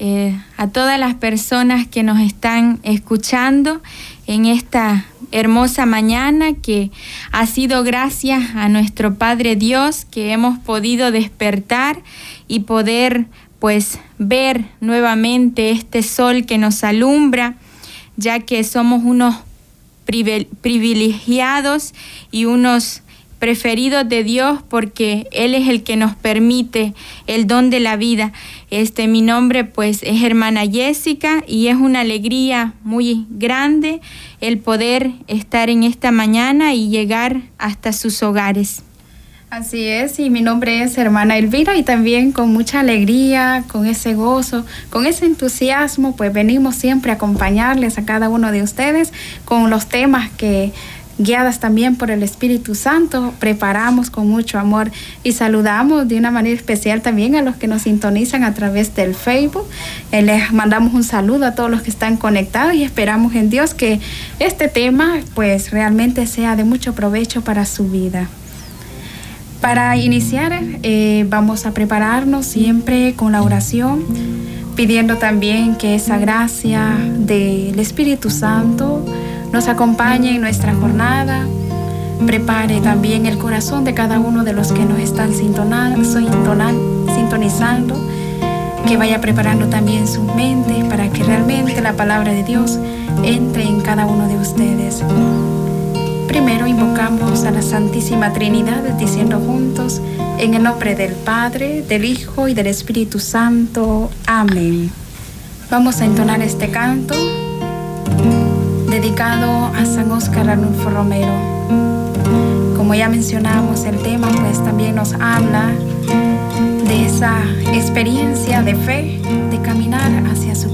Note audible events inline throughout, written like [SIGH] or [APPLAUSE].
eh, a todas las personas que nos están escuchando en esta hermosa mañana que ha sido gracias a nuestro Padre Dios que hemos podido despertar y poder pues ver nuevamente este sol que nos alumbra, ya que somos unos privilegiados y unos preferidos de Dios porque Él es el que nos permite el don de la vida. Este, mi nombre pues es hermana Jessica y es una alegría muy grande el poder estar en esta mañana y llegar hasta sus hogares. Así es, y mi nombre es hermana Elvira y también con mucha alegría, con ese gozo, con ese entusiasmo, pues venimos siempre a acompañarles a cada uno de ustedes con los temas que guiadas también por el Espíritu Santo, preparamos con mucho amor y saludamos de una manera especial también a los que nos sintonizan a través del Facebook. Eh, les mandamos un saludo a todos los que están conectados y esperamos en Dios que este tema pues realmente sea de mucho provecho para su vida. Para iniciar eh, vamos a prepararnos siempre con la oración, pidiendo también que esa gracia del Espíritu Santo nos acompañe en nuestra jornada. Prepare también el corazón de cada uno de los que nos están sintonizando, que vaya preparando también sus mentes para que realmente la palabra de Dios entre en cada uno de ustedes. Primero invocamos a la Santísima Trinidad diciendo juntos, en el nombre del Padre, del Hijo y del Espíritu Santo. Amén. Vamos a entonar este canto dedicado a San Óscar Arnulfo Romero. Como ya mencionamos, el tema pues también nos habla de esa experiencia de fe, de caminar hacia su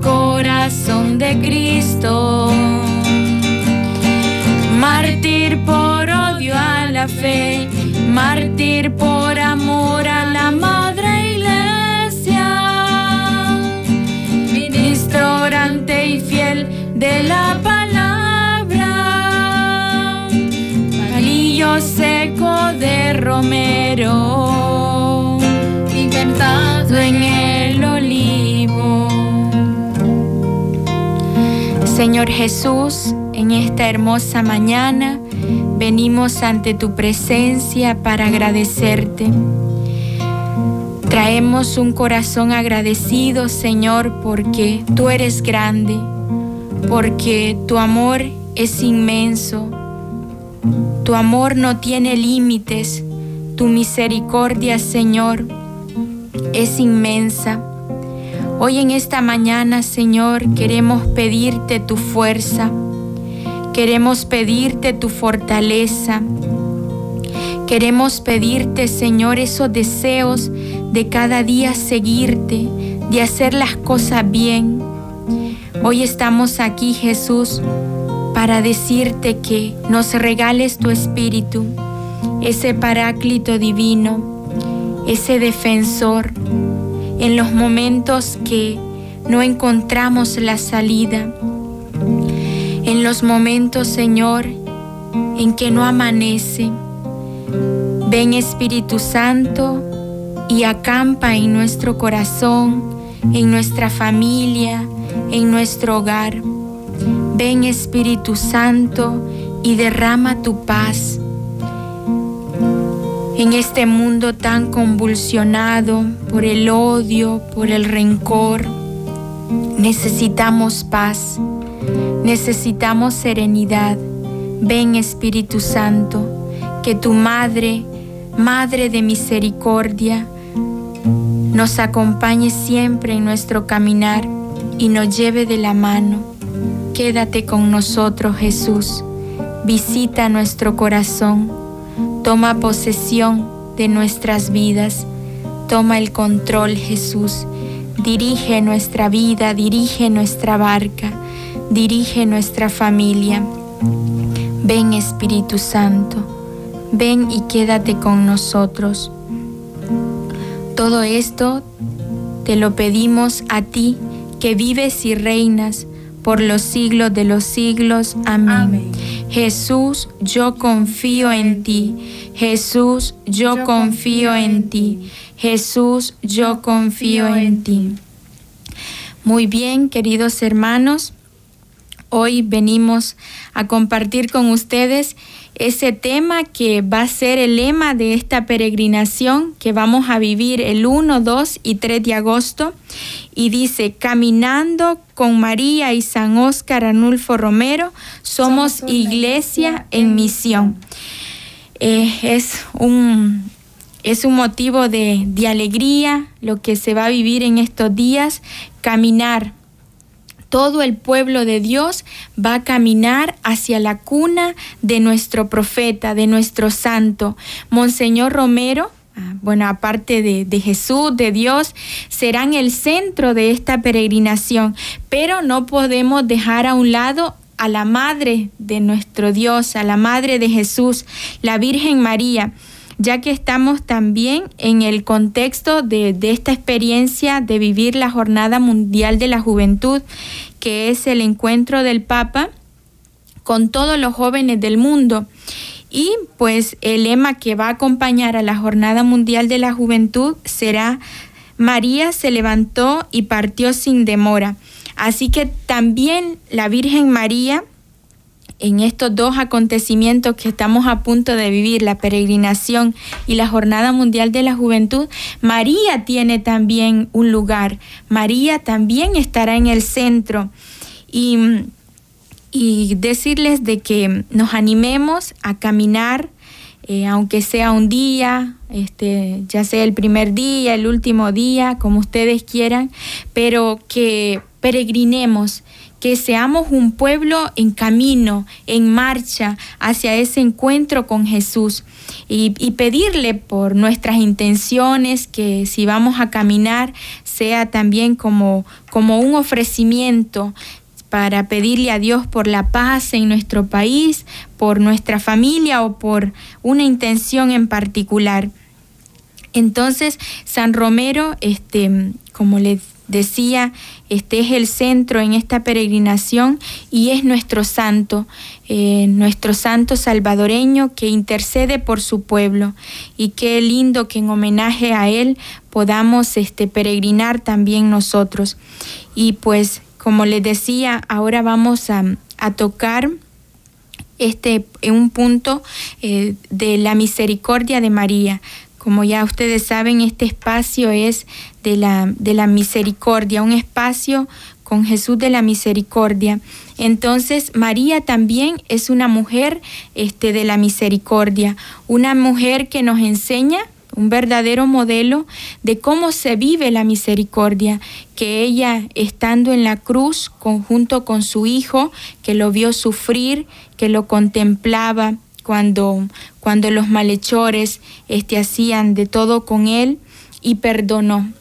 corazón de Cristo. Mártir por odio a la fe, mártir por amor a la madre iglesia. Ministro orante y fiel de la palabra. Palillo seco de romero. Libertado en Señor Jesús, en esta hermosa mañana venimos ante tu presencia para agradecerte. Traemos un corazón agradecido, Señor, porque tú eres grande, porque tu amor es inmenso, tu amor no tiene límites, tu misericordia, Señor, es inmensa. Hoy en esta mañana, Señor, queremos pedirte tu fuerza, queremos pedirte tu fortaleza, queremos pedirte, Señor, esos deseos de cada día seguirte, de hacer las cosas bien. Hoy estamos aquí, Jesús, para decirte que nos regales tu espíritu, ese paráclito divino, ese defensor en los momentos que no encontramos la salida, en los momentos, Señor, en que no amanece. Ven Espíritu Santo y acampa en nuestro corazón, en nuestra familia, en nuestro hogar. Ven Espíritu Santo y derrama tu paz en este mundo tan convulsionado por el odio, por el rencor. Necesitamos paz, necesitamos serenidad. Ven Espíritu Santo, que tu Madre, Madre de Misericordia, nos acompañe siempre en nuestro caminar y nos lleve de la mano. Quédate con nosotros, Jesús. Visita nuestro corazón Toma posesión de nuestras vidas. Toma el control, Jesús. Dirige nuestra vida, dirige nuestra barca, dirige nuestra familia. Ven Espíritu Santo, ven y quédate con nosotros. Todo esto te lo pedimos a ti que vives y reinas por los siglos de los siglos. Amén. Jesús, yo confío en ti. Jesús, yo, confío, en ti. Jesús, yo confío en ti. Muy bien, queridos hermanos, hoy venimos a compartir con ustedes ese tema que va a ser el lema de esta peregrinación que vamos a vivir el 1, 2 y 3 de agosto. Y dice, caminando con María y San Óscar Anulfo Romero, somos, iglesia en misión. Eh, es, un, es un motivo de, de alegría lo que se va a vivir en estos días, caminar todo el pueblo de Dios va a caminar hacia la cuna de nuestro profeta, de nuestro santo. Monseñor Romero, ah, bueno, aparte de, de, Jesús, de Dios, serán el centro de esta peregrinación, pero no podemos dejar a un lado a la Madre de nuestro Dios, a la Madre de Jesús, la Virgen María ya que estamos también en el contexto de, esta experiencia de vivir la Jornada Mundial de la Juventud, que es el encuentro del Papa con todos los jóvenes del mundo. Y pues el lema que va a acompañar a la Jornada Mundial de la Juventud será María se levantó y partió sin demora. Así que también la Virgen María en estos dos acontecimientos que estamos a punto de vivir, la peregrinación y la Jornada Mundial de la Juventud, María tiene también un lugar. María también estará en el centro. Y, y decirles de que nos animemos a caminar, eh, aunque sea un día, este, ya sea el primer día, el último día, como ustedes quieran, pero que peregrinemos que seamos un pueblo en camino, en marcha hacia ese encuentro con Jesús y, pedirle por nuestras intenciones que si vamos a caminar sea también como, como un ofrecimiento para pedirle a Dios por la paz en nuestro país, por nuestra familia o por una intención en particular. Entonces, San Romero, este, como les decía, este es el centro en esta peregrinación y es nuestro santo, eh, nuestro santo salvadoreño que intercede por su pueblo. Y qué lindo que en homenaje a él podamos este, peregrinar también nosotros. Y pues como les decía, ahora vamos a, tocar este un punto eh, de la misericordia de María. Como ya ustedes saben, este espacio es de la, de la misericordia, un espacio con Jesús de la misericordia. Entonces, María también es una mujer este, de la misericordia, una mujer que nos enseña un verdadero modelo de cómo se vive la misericordia, que ella estando en la cruz junto con su hijo, que lo vio sufrir, que lo contemplaba cuando, cuando los malhechores este, hacían de todo con él y perdonó.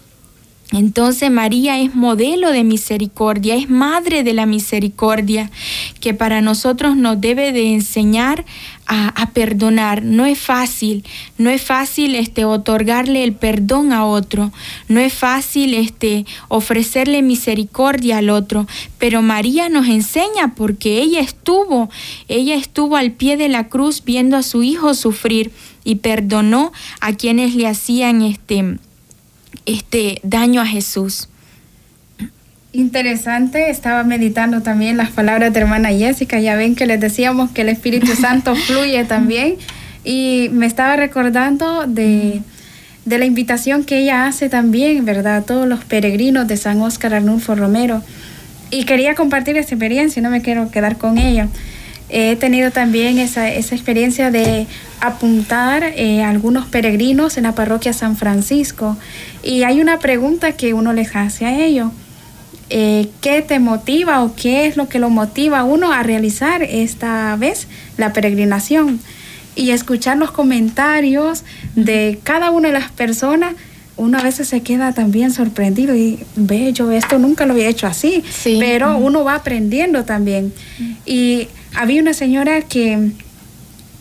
Entonces María es modelo de misericordia, es madre de la misericordia, que para nosotros nos debe de enseñar a, perdonar. No es fácil, no es fácil este, otorgarle el perdón a otro, no es fácil este, ofrecerle misericordia al otro, pero María nos enseña porque ella estuvo, ella estuvo al pie de la cruz viendo a su hijo sufrir y perdonó a quienes le hacían este, este daño a Jesús. Interesante, estaba meditando también las palabras de hermana Jessica, ya ven que les decíamos que el Espíritu [LAUGHS] Santo fluye también y me estaba recordando de, de, la invitación que ella hace también, ¿verdad? A todos los peregrinos de San Óscar Arnulfo Romero y quería compartir esta experiencia, no me quiero quedar con ella. He tenido también esa, esa experiencia de apuntar eh, a algunos peregrinos en la parroquia San Francisco y hay una pregunta que uno les hace a ellos. Eh, qué te motiva o qué es lo que lo motiva a uno a realizar esta vez la peregrinación y escuchar los comentarios de cada una de las personas uno a veces se queda también sorprendido y ve, yo esto nunca lo había hecho así, pero uno va aprendiendo también. Y había una señora que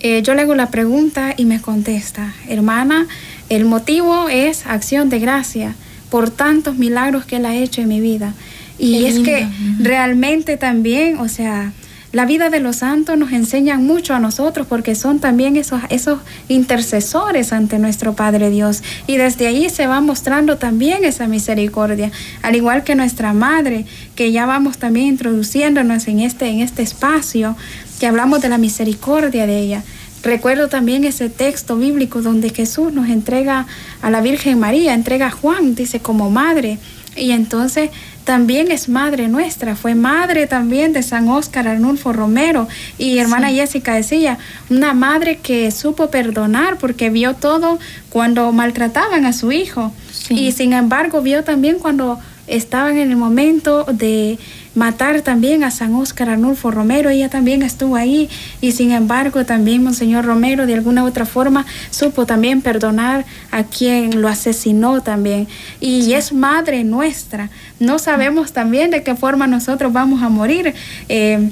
eh, yo le hago la pregunta y me contesta, hermana, el motivo es acción de gracia por tantos milagros que Él ha hecho en mi vida. Y es que realmente también, o sea, la vida de los santos nos enseña mucho a nosotros porque son también esos, esos intercesores ante nuestro Padre Dios. Y desde ahí se va mostrando también esa misericordia, al igual que nuestra Madre, que ya vamos también introduciéndonos en este, en este espacio, que hablamos de la misericordia de ella. Recuerdo también ese texto bíblico donde Jesús nos entrega a la Virgen María, entrega a Juan, dice, como madre. Y entonces también es madre nuestra, fue madre también de San Óscar Arnulfo Romero. Y hermana Jessica decía, una madre que supo perdonar porque vio todo cuando maltrataban a su hijo. Y sin embargo vio también cuando estaban en el momento de matar también a San Óscar Arnulfo Romero, ella también estuvo ahí y sin embargo también Monseñor Romero de alguna u otra forma supo también perdonar a quien lo asesinó también. Y es madre nuestra, no sabemos también de qué forma nosotros vamos a morir. Eh,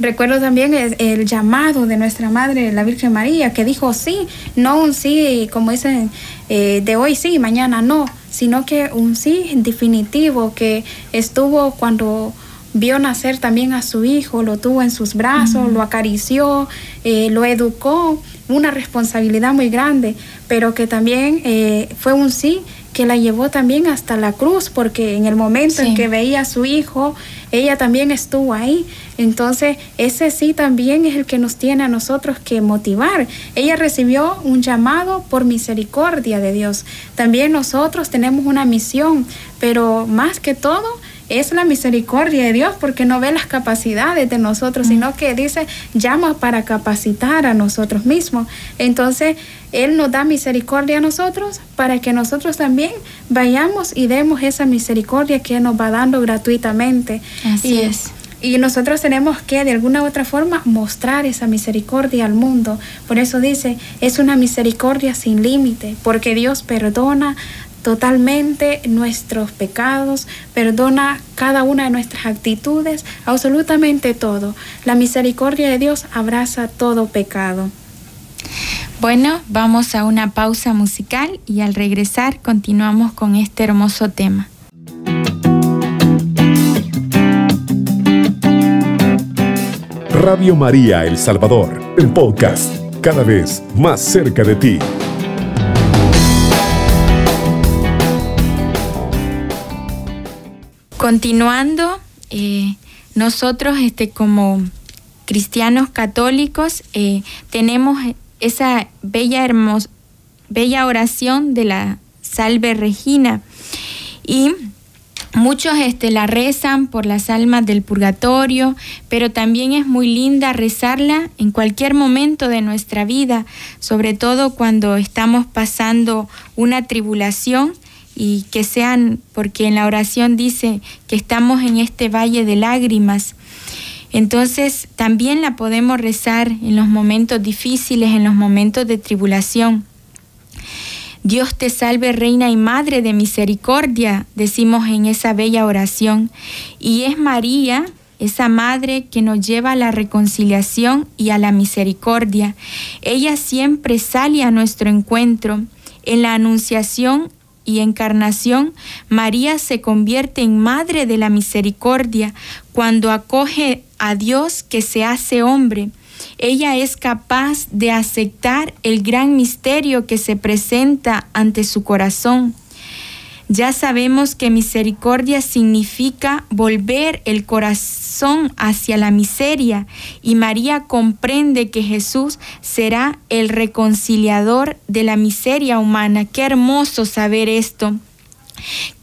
recuerdo también el, llamado de nuestra Madre, la Virgen María, que dijo sí, no un sí, como dicen, eh, de hoy sí, mañana no, sino que un sí definitivo que estuvo cuando vio nacer también a su hijo, lo tuvo en sus brazos, lo acarició, eh, lo educó, una responsabilidad muy grande, pero que también eh, fue un sí que la llevó también hasta la cruz, porque en el momento en que veía a su hijo, ella también estuvo ahí. Entonces, ese sí también es el que nos tiene a nosotros que motivar. Ella recibió un llamado por misericordia de Dios. También nosotros tenemos una misión, pero más que todo, es la misericordia de Dios porque no ve las capacidades de nosotros, sino que dice, llama para capacitar a nosotros mismos. Entonces, Él nos da misericordia a nosotros para que nosotros también vayamos y demos esa misericordia que nos va dando gratuitamente. Así es. Y nosotros tenemos que de alguna u otra forma mostrar esa misericordia al mundo. Por eso dice, es una misericordia sin límite, porque Dios perdona totalmente nuestros pecados, perdona cada una de nuestras actitudes, absolutamente todo. La misericordia de Dios abraza todo pecado. Bueno, vamos a una pausa musical y al regresar continuamos con este hermoso tema. Radio María El Salvador, el podcast, cada vez más cerca de ti. Continuando, eh, nosotros este, como cristianos católicos eh, tenemos esa bella, hermos, bella oración de la Salve Regina. Y Muchos este, la rezan por las almas del purgatorio, pero también es muy linda rezarla en cualquier momento de nuestra vida, sobre todo cuando estamos pasando una tribulación y que sean, porque en la oración dice que estamos en este valle de lágrimas. Entonces también la podemos rezar en los momentos difíciles, en los momentos de tribulación. Dios te salve, Reina y Madre de Misericordia, decimos en esa bella oración. Y es María, esa Madre que nos lleva a la reconciliación y a la misericordia. Ella siempre sale a nuestro encuentro. En la Anunciación y encarnación, María se convierte en Madre de la Misericordia cuando acoge a Dios que se hace hombre ella es capaz de aceptar el gran misterio que se presenta ante su corazón. Ya sabemos que misericordia significa volver el corazón hacia la miseria y María comprende que Jesús será el reconciliador de la miseria humana. Qué hermoso saber esto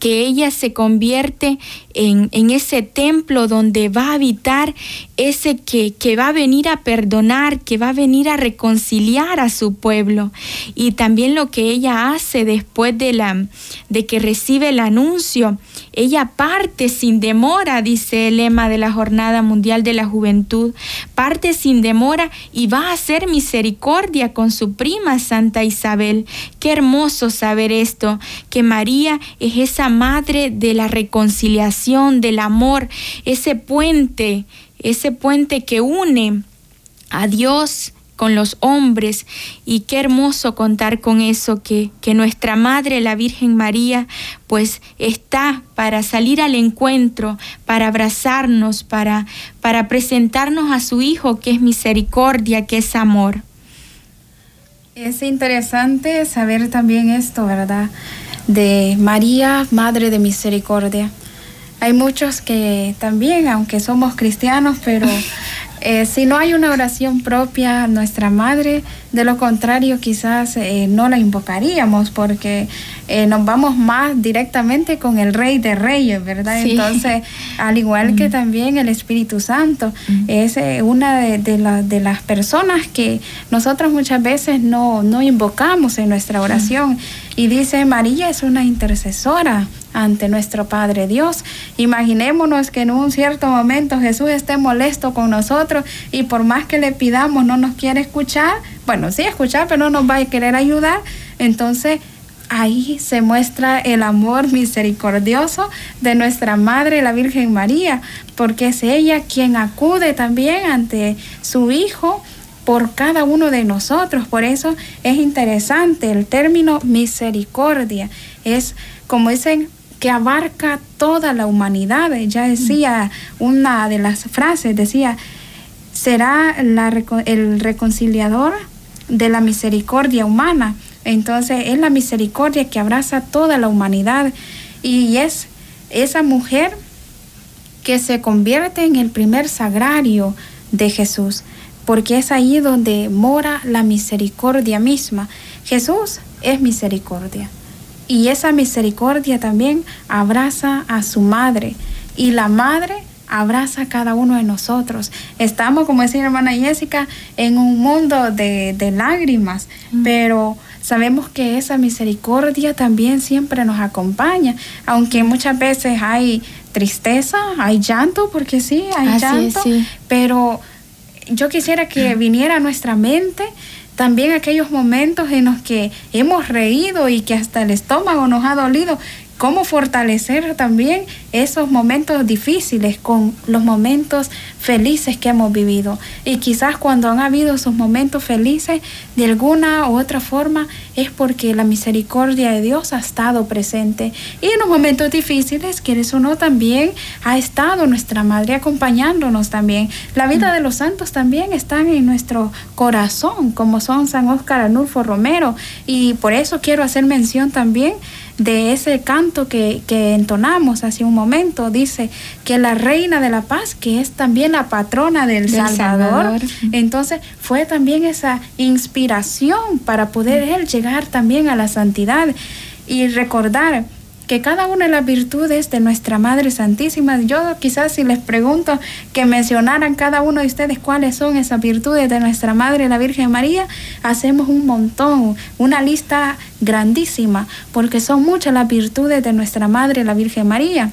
que ella se convierte en, ese templo donde va a habitar ese que, que, va a venir a perdonar, que va a venir a reconciliar a su pueblo. Y también lo que ella hace después de, la, de que recibe el anuncio, ella parte sin demora, dice el lema de la Jornada Mundial de la Juventud, parte sin demora y va a hacer misericordia con su prima Santa Isabel. Qué hermoso saber esto, que María es esa madre de la reconciliación, del amor, ese puente, ese puente que une a Dios con los hombres y qué hermoso contar con eso, que, que nuestra Madre, la Virgen María, pues está para salir al encuentro, para abrazarnos, para, para presentarnos a su Hijo, que es misericordia, que es amor. Es interesante saber también esto, ¿verdad? De María, Madre de Misericordia. Hay muchos que también, aunque somos cristianos, pero [LAUGHS] Eh, si no hay una oración propia, nuestra madre, de lo contrario quizás eh, no la invocaríamos porque eh, nos vamos más directamente con el Rey de Reyes, ¿verdad? Entonces, al igual que también el Espíritu Santo, es una de, de, las personas que nosotros muchas veces no, no invocamos en nuestra oración. Y dice, María es una intercesora ante nuestro Padre Dios. Imaginémonos que en un cierto momento Jesús esté molesto con nosotros y por más que le pidamos no nos quiere escuchar, bueno, sí escuchar, pero no nos va a querer ayudar. Entonces ahí se muestra el amor misericordioso de nuestra Madre, la Virgen María, porque es ella quien acude también ante su Hijo por cada uno de nosotros. Por eso es interesante el término misericordia. Es, como dicen, que abarca toda la humanidad. Ya decía una de las frases, decía, será el reconciliador de la misericordia humana. Entonces es la misericordia que abraza toda la humanidad y es esa mujer que se convierte en el primer sagrario de Jesús, porque es ahí donde mora la misericordia misma. Jesús es misericordia. Y esa misericordia también abraza a su madre. Y la madre abraza a cada uno de nosotros. Estamos, como decía hermana Jessica, en un mundo de, lágrimas, mm. pero sabemos que esa misericordia también siempre nos acompaña, aunque muchas veces hay tristeza, hay llanto, porque sí, hay llanto, pero yo quisiera que viniera a nuestra mente también aquellos momentos en los que hemos reído y que hasta el estómago nos ha dolido, cómo fortalecer también esos momentos difíciles con los momentos felices que hemos vivido. Y quizás cuando han habido esos momentos felices, de alguna u otra forma, es porque la misericordia de Dios ha estado presente. Y en los momentos difíciles, quieres o no, también ha estado nuestra Madre acompañándonos también. La vida de los santos también está en nuestro corazón, como son San Óscar Anulfo Romero. Y por eso quiero hacer mención también de ese canto que, entonamos hace un momento. Dice que la reina de la paz, que es también la patrona del, Salvador, entonces fue también esa inspiración para poder él llegar también a la santidad y recordar que cada una de las virtudes de nuestra Madre Santísima, yo quizás si les pregunto que mencionaran cada uno de ustedes cuáles son esas virtudes de nuestra Madre la Virgen María, hacemos un montón, una lista grandísima, porque son muchas las virtudes de nuestra Madre la Virgen María.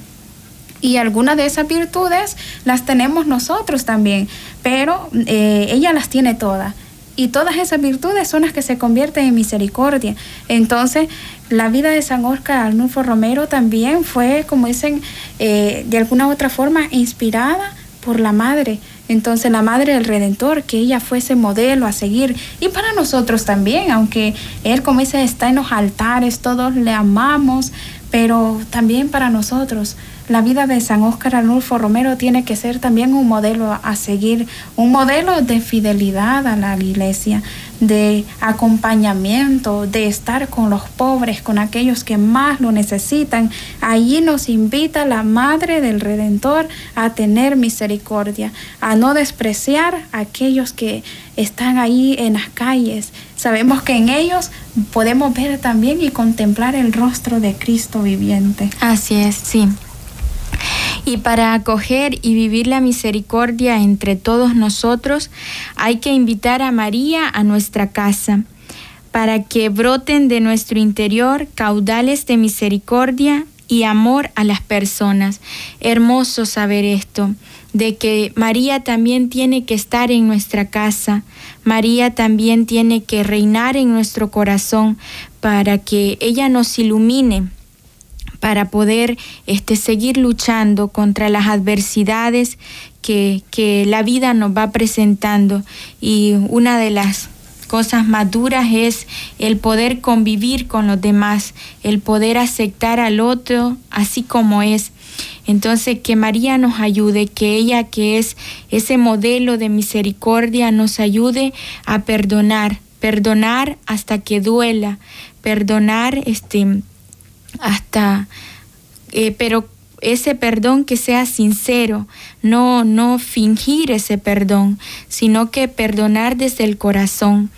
Y algunas de esas virtudes las tenemos nosotros también, pero eh, ella las tiene todas y todas esas virtudes son las que se convierten en misericordia. Entonces, la vida de San Oscar Arnulfo Romero también fue, como dicen, eh, de alguna u otra forma inspirada por la Madre. Entonces la Madre del Redentor, que ella fuese modelo a seguir. Y para nosotros también, aunque Él, como dice, está en los altares, todos le amamos, pero también para nosotros la vida de San Óscar Arnulfo Romero tiene que ser también un modelo a seguir, un modelo de fidelidad a la iglesia, de acompañamiento, de estar con los pobres, con aquellos que más lo necesitan. Allí nos invita la Madre del Redentor a tener misericordia, a no despreciar a aquellos que están ahí en las calles. Sabemos que en ellos podemos ver también y contemplar el rostro de Cristo viviente. Así es, sí. Y para acoger y vivir la misericordia entre todos nosotros, hay que invitar a María a nuestra casa, para que broten de nuestro interior caudales de misericordia y amor a las personas. Hermoso saber esto, de que María también tiene que estar en nuestra casa, María también tiene que reinar en nuestro corazón para que ella nos ilumine para poder este, seguir luchando contra las adversidades que, que la vida nos va presentando. Y una de las cosas maduras es el poder convivir con los demás, el poder aceptar al otro así como es. Entonces, que María nos ayude, que ella que es ese modelo de misericordia nos ayude a perdonar, perdonar hasta que duela, perdonar este hasta, eh, pero ese perdón que sea sincero, no, no fingir ese perdón, sino que perdonar desde el corazón.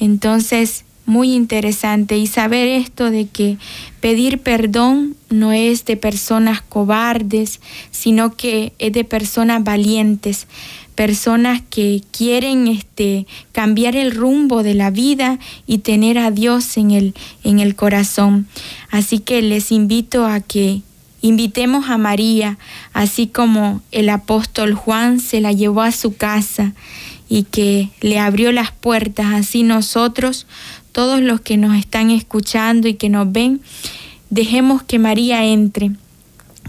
Entonces, muy interesante y saber esto de que pedir perdón no es de personas cobardes, sino que es de personas valientes personas que quieren este, cambiar el rumbo de la vida y tener a Dios en el, en el corazón. Así que les invito a que invitemos a María, así como el apóstol Juan se la llevó a su casa y que le abrió las puertas, así nosotros, todos los que nos están escuchando y que nos ven, dejemos que María entre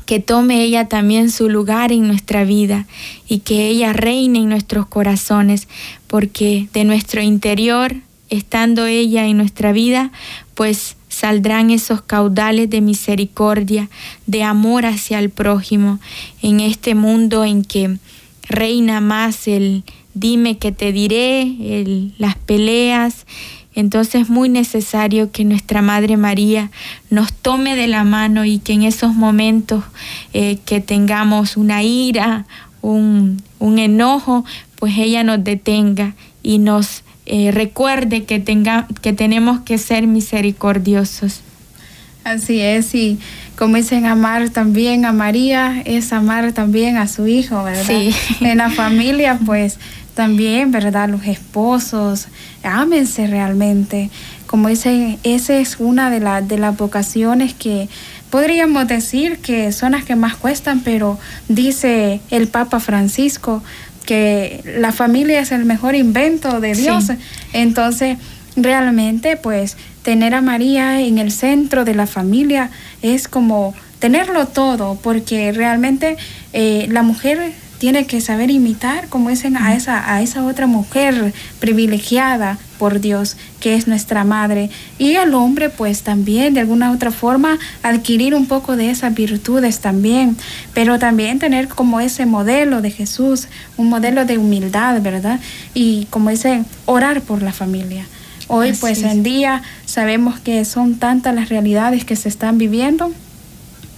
que tome ella también su lugar en nuestra vida y que ella reine en nuestros corazones, porque de nuestro interior, estando ella en nuestra vida, pues saldrán esos caudales de misericordia, de amor hacia el prójimo, en este mundo en que reina más el dime que te diré, el, las peleas, entonces es muy necesario que nuestra Madre María nos tome de la mano y que en esos momentos eh, que tengamos una ira, un, enojo, pues ella nos detenga y nos eh, recuerde que, tenga, que tenemos que ser misericordiosos. Así es, y como dicen, amar también a María es amar también a su hijo, ¿verdad? Sí. En la familia, pues también, ¿verdad? Los esposos, ámense realmente. Como dice, esa es una de, de las vocaciones que podríamos decir que son las que más cuestan, pero dice el Papa Francisco, que la familia es el mejor invento de Dios. Entonces, realmente, pues, tener a María en el centro de la familia es como tenerlo todo, porque realmente eh, la mujer tiene que saber imitar como dicen a esa, a esa otra mujer privilegiada por Dios, que es nuestra madre. Y el hombre, pues también, de alguna otra forma, adquirir un poco de esas virtudes también, pero también tener como ese modelo de Jesús, un modelo de humildad, ¿verdad? Y como dicen, orar por la familia. Hoy, pues en día, sabemos que son tantas las realidades que se están viviendo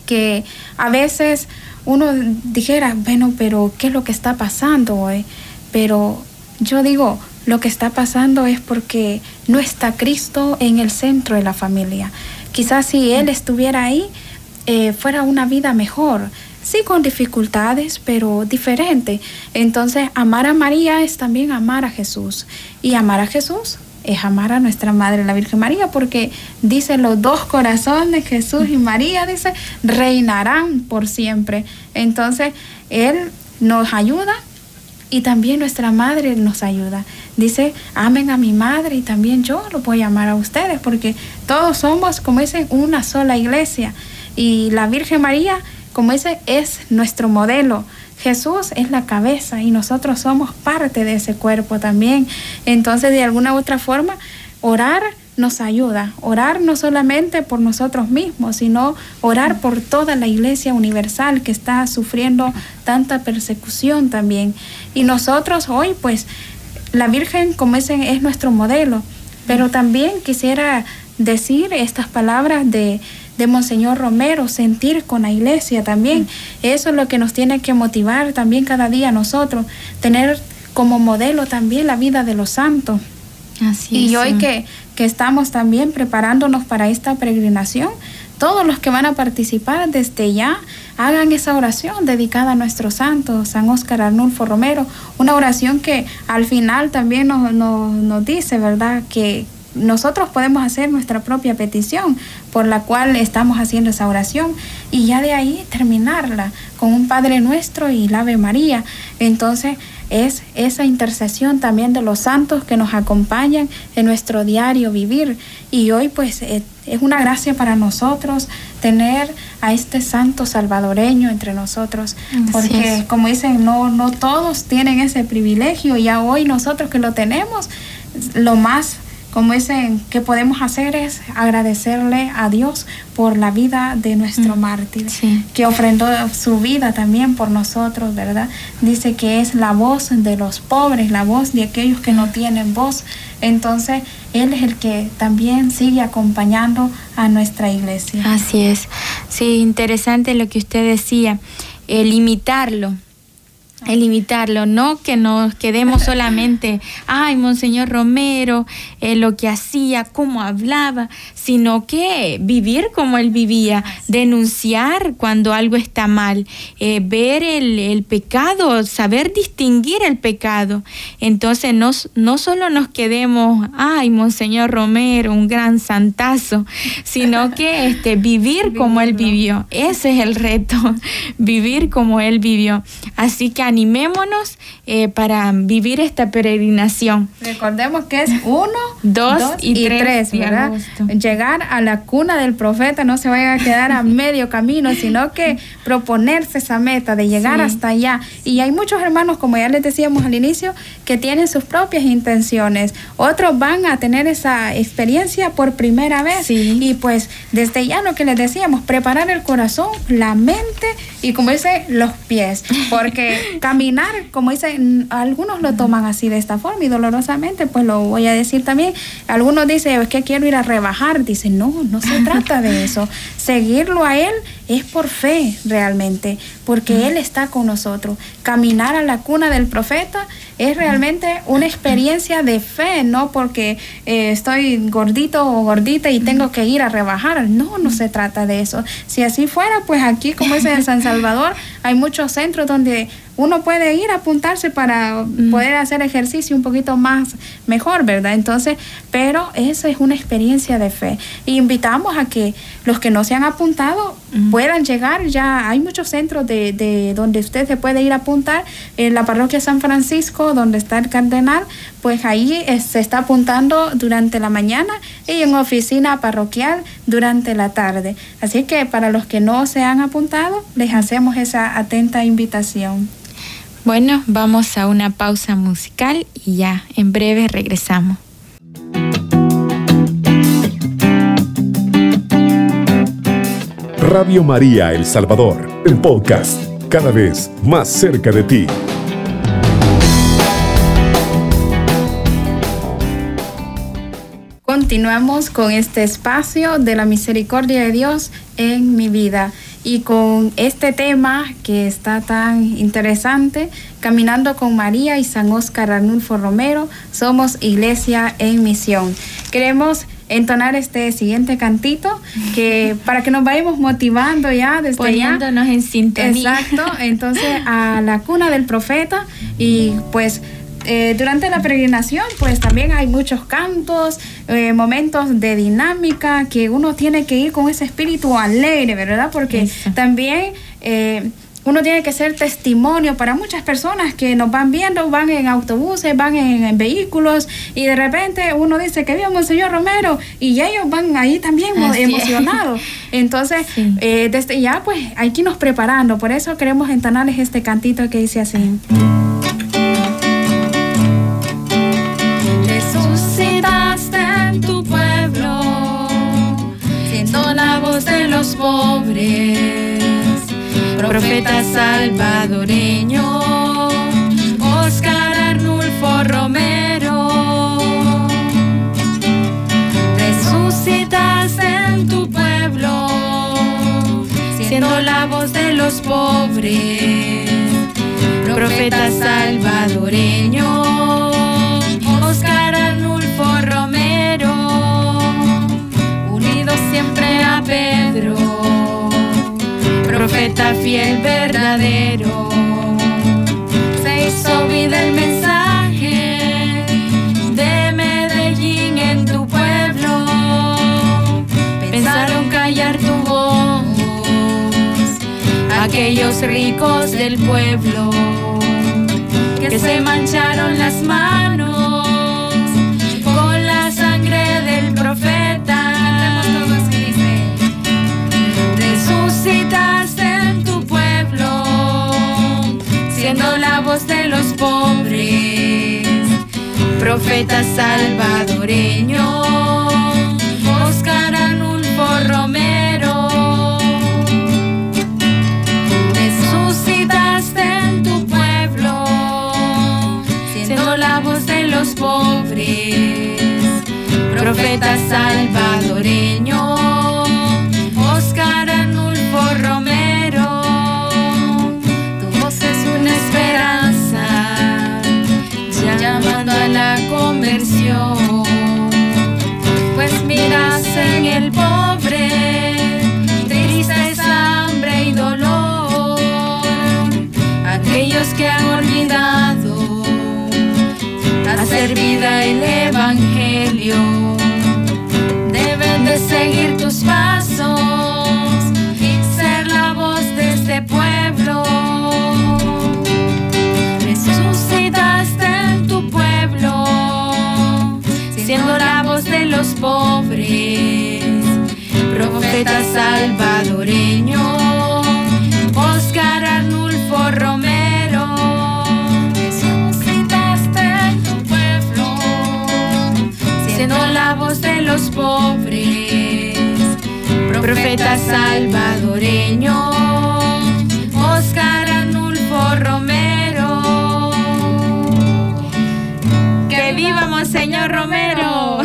que a veces uno dijera, bueno, pero ¿qué es lo que está pasando hoy? Pero yo digo, lo que está pasando es porque no está Cristo en el centro de la familia. Quizás si Él estuviera ahí, eh, fuera una vida mejor. Sí, con dificultades, pero diferente. Entonces, amar a María es también amar a Jesús. Y amar a Jesús es amar a nuestra Madre, la Virgen María, porque dice los dos corazones, Jesús y María, dice, reinarán por siempre. Entonces, Él nos ayuda y también nuestra Madre nos ayuda. Dice, amen a mi Madre y también yo lo voy a amar a ustedes, porque todos somos, como dicen, una sola iglesia. Y la Virgen María, como dice, es nuestro modelo Jesús es la cabeza y nosotros somos parte de ese cuerpo también. Entonces, de alguna u otra forma, orar nos ayuda. Orar no solamente por nosotros mismos, sino orar por toda la iglesia universal que está sufriendo tanta persecución también. Y nosotros hoy, pues, la Virgen, como dicen, es nuestro modelo. Pero también quisiera decir estas palabras de de Monseñor Romero, sentir con la iglesia también. Eso es lo que nos tiene que motivar también cada día nosotros, tener como modelo también la vida de los santos. Así y hoy que, que estamos también preparándonos para esta peregrinación, todos los que van a participar desde ya hagan esa oración dedicada a nuestro santo, San Óscar Arnulfo Romero, una oración que al final también nos, nos, nos dice, ¿verdad? Que, nosotros podemos hacer nuestra propia petición por la cual estamos haciendo esa oración y ya de ahí terminarla con un Padre Nuestro y la Ave María. Entonces es esa intercesión también de los santos que nos acompañan en nuestro diario vivir y hoy pues es una gracia para nosotros tener a este santo salvadoreño entre nosotros porque como dicen no no todos tienen ese privilegio ya hoy nosotros que lo tenemos lo más como dicen, que podemos hacer es agradecerle a Dios por la vida de nuestro mm, mártir, que ofrendó su vida también por nosotros, ¿verdad? Dice que es la voz de los pobres, la voz de aquellos que no tienen voz. Entonces, Él es el que también sigue acompañando a nuestra iglesia. Así es. Sí, interesante lo que usted decía, el imitarlo el imitarlo, no que nos quedemos solamente, [LAUGHS] ay, Monseñor Romero, eh, lo que hacía, cómo hablaba, sino que vivir como él vivía, denunciar cuando algo está mal, eh, ver el, pecado, saber distinguir el pecado. Entonces, no, no solo nos quedemos, ay, Monseñor Romero, un gran santazo, [LAUGHS] sino que este, vivir como él vivió. Ese es el reto, [LAUGHS] vivir como él vivió. Así que animémonos eh, para vivir esta peregrinación. Recordemos que es uno, [LAUGHS] dos, y, tres, ¿verdad? Llegar a la cuna del profeta, no se vaya a quedar a [LAUGHS] medio camino, sino que [LAUGHS] proponerse esa meta de llegar hasta allá. Y hay muchos hermanos, como ya les decíamos al inicio, que tienen sus propias intenciones. Otros van a tener esa experiencia por primera vez. Y pues desde ya lo que les decíamos, preparar el corazón, la mente y como dice, los pies. Porque caminar, como dice, algunos lo toman así de esta forma y dolorosamente, pues lo voy a decir también. Algunos dicen, es que quiero ir a rebajar. Dicen, no, no se [LAUGHS] trata de eso. Seguirlo a Él es por fe realmente, porque Él está con nosotros. Caminar a la cuna del profeta es realmente una experiencia de fe, no porque eh, estoy gordito o gordita y tengo que ir a rebajar. No, no se trata de eso. Si así fuera, pues aquí, como es en San Salvador, hay muchos centros donde uno puede ir a apuntarse para poder hacer ejercicio un poquito más mejor, ¿verdad? Entonces, pero esa es una experiencia de fe. Y invitamos a que los que no se han apuntado puedan llegar. Ya hay muchos centros de, de, donde usted se puede ir a apuntar. En la parroquia San Francisco, donde está el cardenal, pues ahí eh, se está apuntando durante la mañana y en oficina parroquial durante la tarde. Así que para los que no se han apuntado, les hacemos esa atenta invitación. Bueno, vamos a una pausa musical y ya en breve regresamos. Radio María El Salvador, el podcast, cada vez más cerca de ti. Continuamos con este espacio de la misericordia de Dios en mi vida y con este tema que está tan interesante, Caminando con María y San Óscar Arnulfo Romero, somos Iglesia en Misión. Queremos entonar este siguiente cantito que [LAUGHS] para que nos vayamos motivando ya desde poniéndonos en sintonía. Exacto, entonces a la cuna del profeta y pues eh, durante la peregrinación, pues también hay muchos cantos, eh, momentos de dinámica que uno tiene que ir con ese espíritu alegre, ¿verdad? Porque también eh, uno tiene que ser testimonio para muchas personas que nos van viendo, van en autobuses, van en, vehículos y de repente uno dice que vio Monseñor Romero y ellos van ahí también emocionados. [LAUGHS] Entonces, desde ya pues hay que irnos preparando, por eso queremos entonarles este cantito que dice así. Pobres, profeta salvadoreño, Oscar Arnulfo Romero, resucitas en tu pueblo, siendo la voz de los pobres, profeta salvadoreño. Oscar Arnulfo Romero, unidos siempre a Pedro profeta fiel verdadero. Se hizo vida el mensaje de Medellín en tu pueblo. Pensaron callar tu voz, aquellos ricos del pueblo que se mancharon las manos siendo la voz de los pobres, profeta salvadoreño, Oscar Anulfo Romero. Resucitaste en tu pueblo, siendo la voz de los pobres, profeta salvadoreño. Pues miras en el pobre, tristeza, hambre y dolor, aquellos que han olvidado hacer vida el Evangelio, deben de seguir tus pasos ser la voz de este pueblo. Salvadoreño, Oscar Arnulfo Romero, resucitaste en tu pueblo, siendo la voz de los pobres, profeta salvadoreño, Oscar Arnulfo Romero. Que viva Monseñor Romero.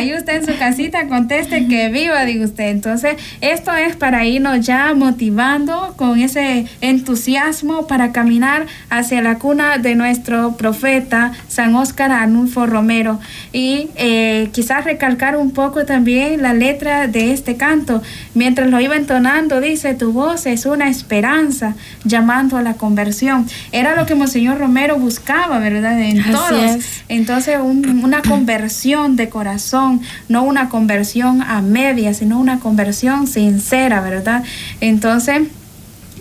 Hay usted en su casita, conteste que viva, diga usted. Entonces, esto es para irnos ya motivando con ese entusiasmo para caminar hacia la cuna de nuestro profeta San Óscar Anulfo Romero. Y eh, quizás recalcar un poco también la letra de este canto. Mientras lo iba entonando, dice, tu voz es una esperanza llamando a la conversión. Era lo que Monseñor Romero buscaba, ¿verdad? En todos. Entonces, una conversión de corazón, no una conversión a media, sino una conversión sincera, ¿verdad? Entonces,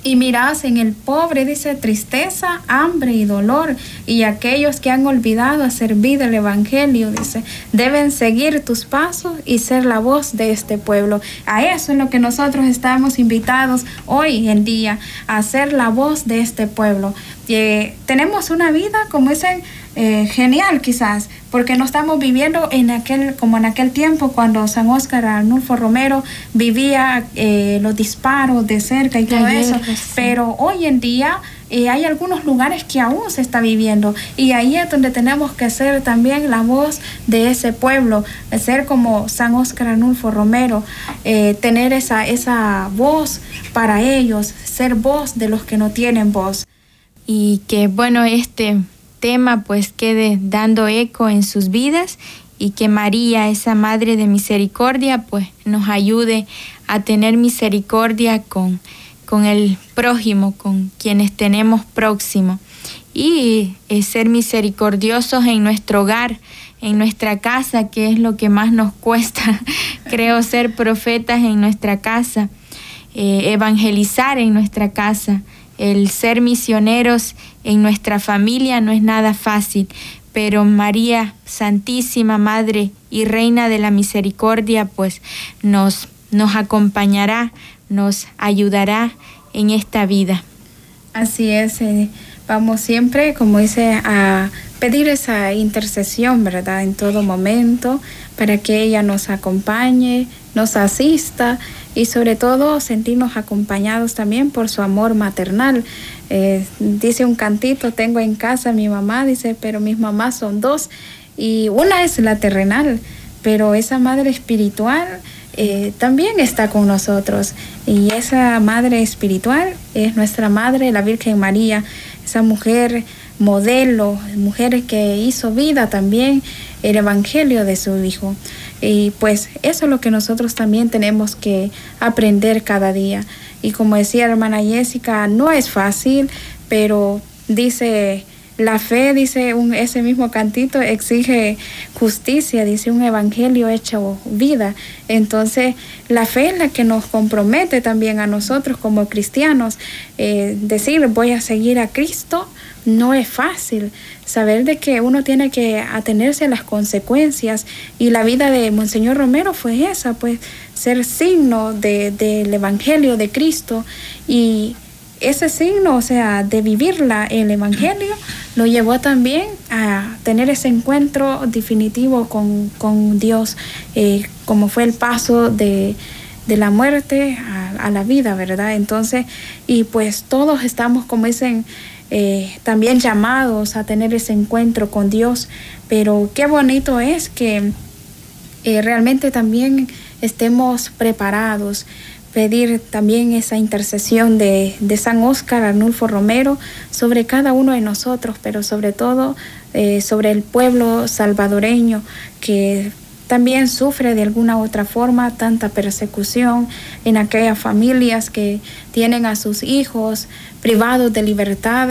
y mirás en el pobre, dice, tristeza, hambre y dolor. Y aquellos que han olvidado a servir el Evangelio, dice, deben seguir tus pasos y ser la voz de este pueblo. A eso es lo que nosotros estamos invitados hoy en día, a ser la voz de este pueblo. Eh, tenemos una vida, como dicen, eh, genial quizás, porque no estamos viviendo en aquel, como en aquel tiempo cuando San Óscar Arnulfo Romero vivía eh, los disparos de cerca y todo eso, pero hoy en día eh, hay algunos lugares que aún se está viviendo. Y ahí es donde tenemos que ser también la voz de ese pueblo, ser como San Óscar Arnulfo Romero, tener esa, esa voz para ellos, ser voz de los que no tienen voz. Y que bueno, este tema pues quede dando eco en sus vidas y que María, esa Madre de Misericordia, pues nos ayude a tener misericordia con, con el prójimo, con quienes tenemos próximo. Y eh, ser misericordiosos en nuestro hogar, en nuestra casa, que es lo que más nos cuesta, [LAUGHS] creo, ser profetas en nuestra casa, eh, evangelizar en nuestra casa el ser misioneros en nuestra familia no es nada fácil, pero María Santísima Madre y Reina de la Misericordia, pues nos, nos acompañará, nos ayudará en esta vida. Así es, eh, vamos siempre, como dice, a pedir esa intercesión, ¿verdad? En todo momento, para que ella nos acompañe, nos asista y sobre todo sentirnos acompañados también por su amor maternal. Eh, dice un cantito, tengo en casa mi mamá, dice, pero mis mamás son dos y una es la terrenal, pero esa madre espiritual eh, también está con nosotros y esa madre espiritual es nuestra madre, la Virgen María, esa mujer modelo, mujer que hizo vida también el Evangelio de su Hijo. Y pues eso es lo que nosotros también tenemos que aprender cada día. Y como decía la hermana Jessica, no es fácil, pero dice, la fe, dice un, ese mismo cantito, exige justicia, dice un evangelio hecho vida. Entonces, la fe es la que nos compromete también a nosotros como cristianos. Eh, decir, voy a seguir a Cristo no es fácil. Saber de que uno tiene que atenerse a las consecuencias y la vida de Monseñor Romero fue esa, pues ser signo del Evangelio de Cristo y ese signo, o sea, de vivirla el Evangelio, lo llevó también a tener ese encuentro definitivo con, Dios, eh, como fue el paso de, la muerte a, a, la vida, ¿verdad? Entonces, y pues todos estamos, como dicen, eh, también llamados a tener ese encuentro con Dios, pero qué bonito es que eh, realmente también estemos preparados, pedir también esa intercesión de, San Óscar Arnulfo Romero sobre cada uno de nosotros, pero sobre todo eh, sobre el pueblo salvadoreño que también sufre de alguna otra forma tanta persecución en aquellas familias que tienen a sus hijos privados de libertad,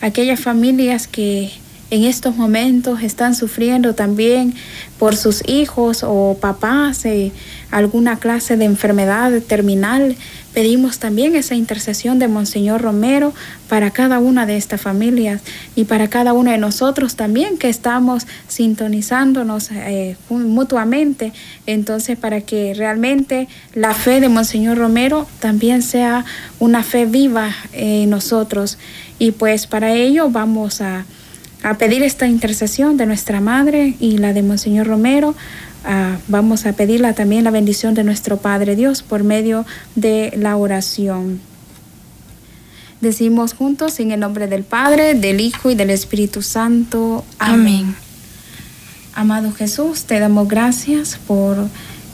aquellas familias que en estos momentos están sufriendo también por sus hijos o papás eh, alguna clase de enfermedad terminal. Pedimos también esa intercesión de Monseñor Romero para cada una de estas familias y para cada uno de nosotros también que estamos sintonizándonos eh, mutuamente. Entonces, para que realmente la fe de Monseñor Romero también sea una fe viva en nosotros. Y pues para ello vamos a a pedir esta intercesión de nuestra Madre y la de Monseñor Romero. Ah, vamos a pedirla también la bendición de nuestro Padre Dios por medio de la oración. Decimos juntos en el nombre del Padre, del Hijo y del Espíritu Santo. Amén. Amado Jesús, te damos gracias por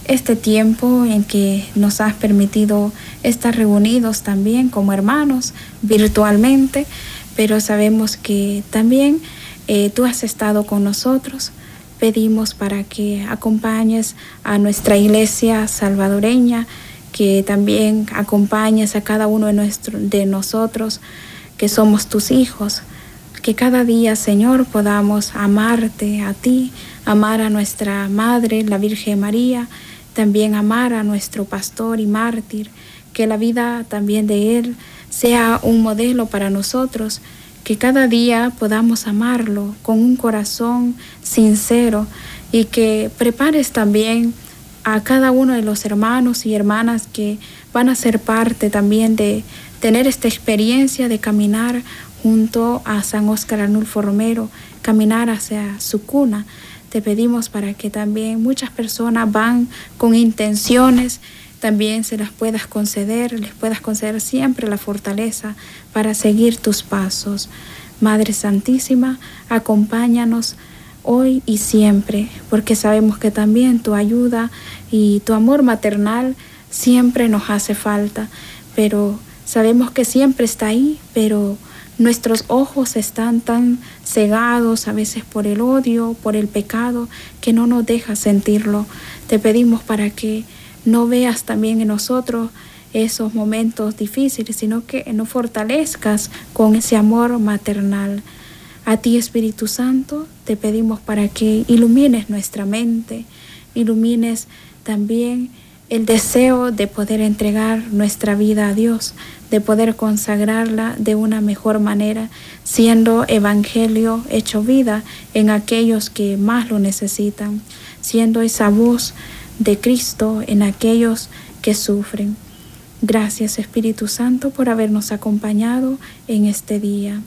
este tiempo en que nos has permitido estar reunidos también como hermanos virtualmente, pero sabemos que también eh, tú has estado con nosotros. Pedimos para que acompañes a nuestra iglesia salvadoreña, que también acompañes a cada uno de, nuestro, de nosotros, que somos tus hijos, que cada día, Señor, podamos amarte a ti, amar a nuestra Madre, la Virgen María, también amar a nuestro pastor y mártir, que la vida también de Él sea un modelo para nosotros, que cada día podamos amarlo con un corazón sincero y que prepares también a cada uno de los hermanos y hermanas que van a ser parte también de tener esta experiencia de caminar junto a San Óscar Arnulfo Romero, caminar hacia su cuna. Te pedimos para que también muchas personas van con intenciones, también se las puedas conceder, les puedas conceder siempre la fortaleza para seguir tus pasos. Madre Santísima, acompáñanos hoy y siempre, porque sabemos que también tu ayuda y tu amor maternal siempre nos hace falta, pero sabemos que siempre está ahí, pero nuestros ojos están tan cegados a veces por el odio, por el pecado, que no nos deja sentirlo. Te pedimos para que no veas también en nosotros esos momentos difíciles, sino que nos fortalezcas con ese amor maternal. A ti, Espíritu Santo, te pedimos para que ilumines nuestra mente, ilumines también el deseo de poder entregar nuestra vida a Dios, de poder consagrarla de una mejor manera, siendo evangelio hecho vida en aquellos que más lo necesitan, siendo esa voz de Cristo en aquellos que sufren. Gracias Espíritu Santo por habernos acompañado en este día.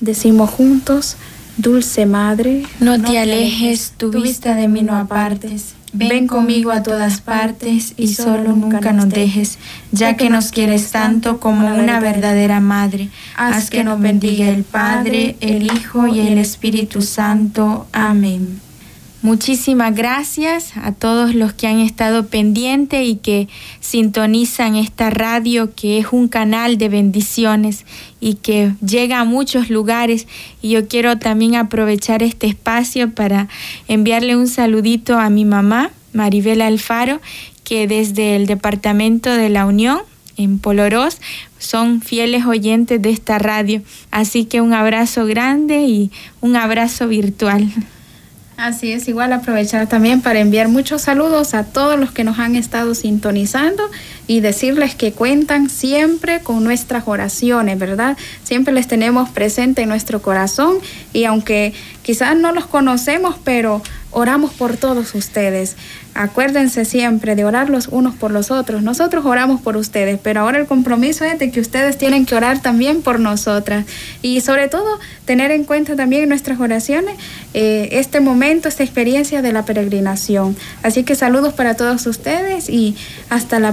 Decimos juntos, Dulce Madre, no, te alejes, tu vista de mí no apartes. Ven conmigo a todas partes y solo nunca nos dejes, ya que nos quieres tanto como una verdadera madre. Haz que nos bendiga el Padre, el Hijo y el Espíritu Santo. Amén. Muchísimas gracias a todos los que han estado pendientes y que sintonizan esta radio que es un canal de bendiciones y que llega a muchos lugares. Y yo quiero también aprovechar este espacio para enviarle un saludito a mi mamá, Maribela Alfaro, que desde el Departamento de la Unión en Polorós son fieles oyentes de esta radio. Así que un abrazo grande y un abrazo virtual. Así es, igual aprovechar también para enviar muchos saludos a todos los que nos han estado sintonizando y decirles que cuentan siempre con nuestras oraciones, ¿verdad? Siempre les tenemos presente en nuestro corazón y aunque quizás no los conocemos, pero oramos por todos ustedes. Acuérdense siempre de orar los unos por los otros. Nosotros oramos por ustedes, pero ahora el compromiso es de que ustedes tienen que orar también por nosotras. Y sobre todo, tener en cuenta también en nuestras oraciones eh, este momento, esta experiencia de la peregrinación. Así que saludos para todos ustedes y hasta la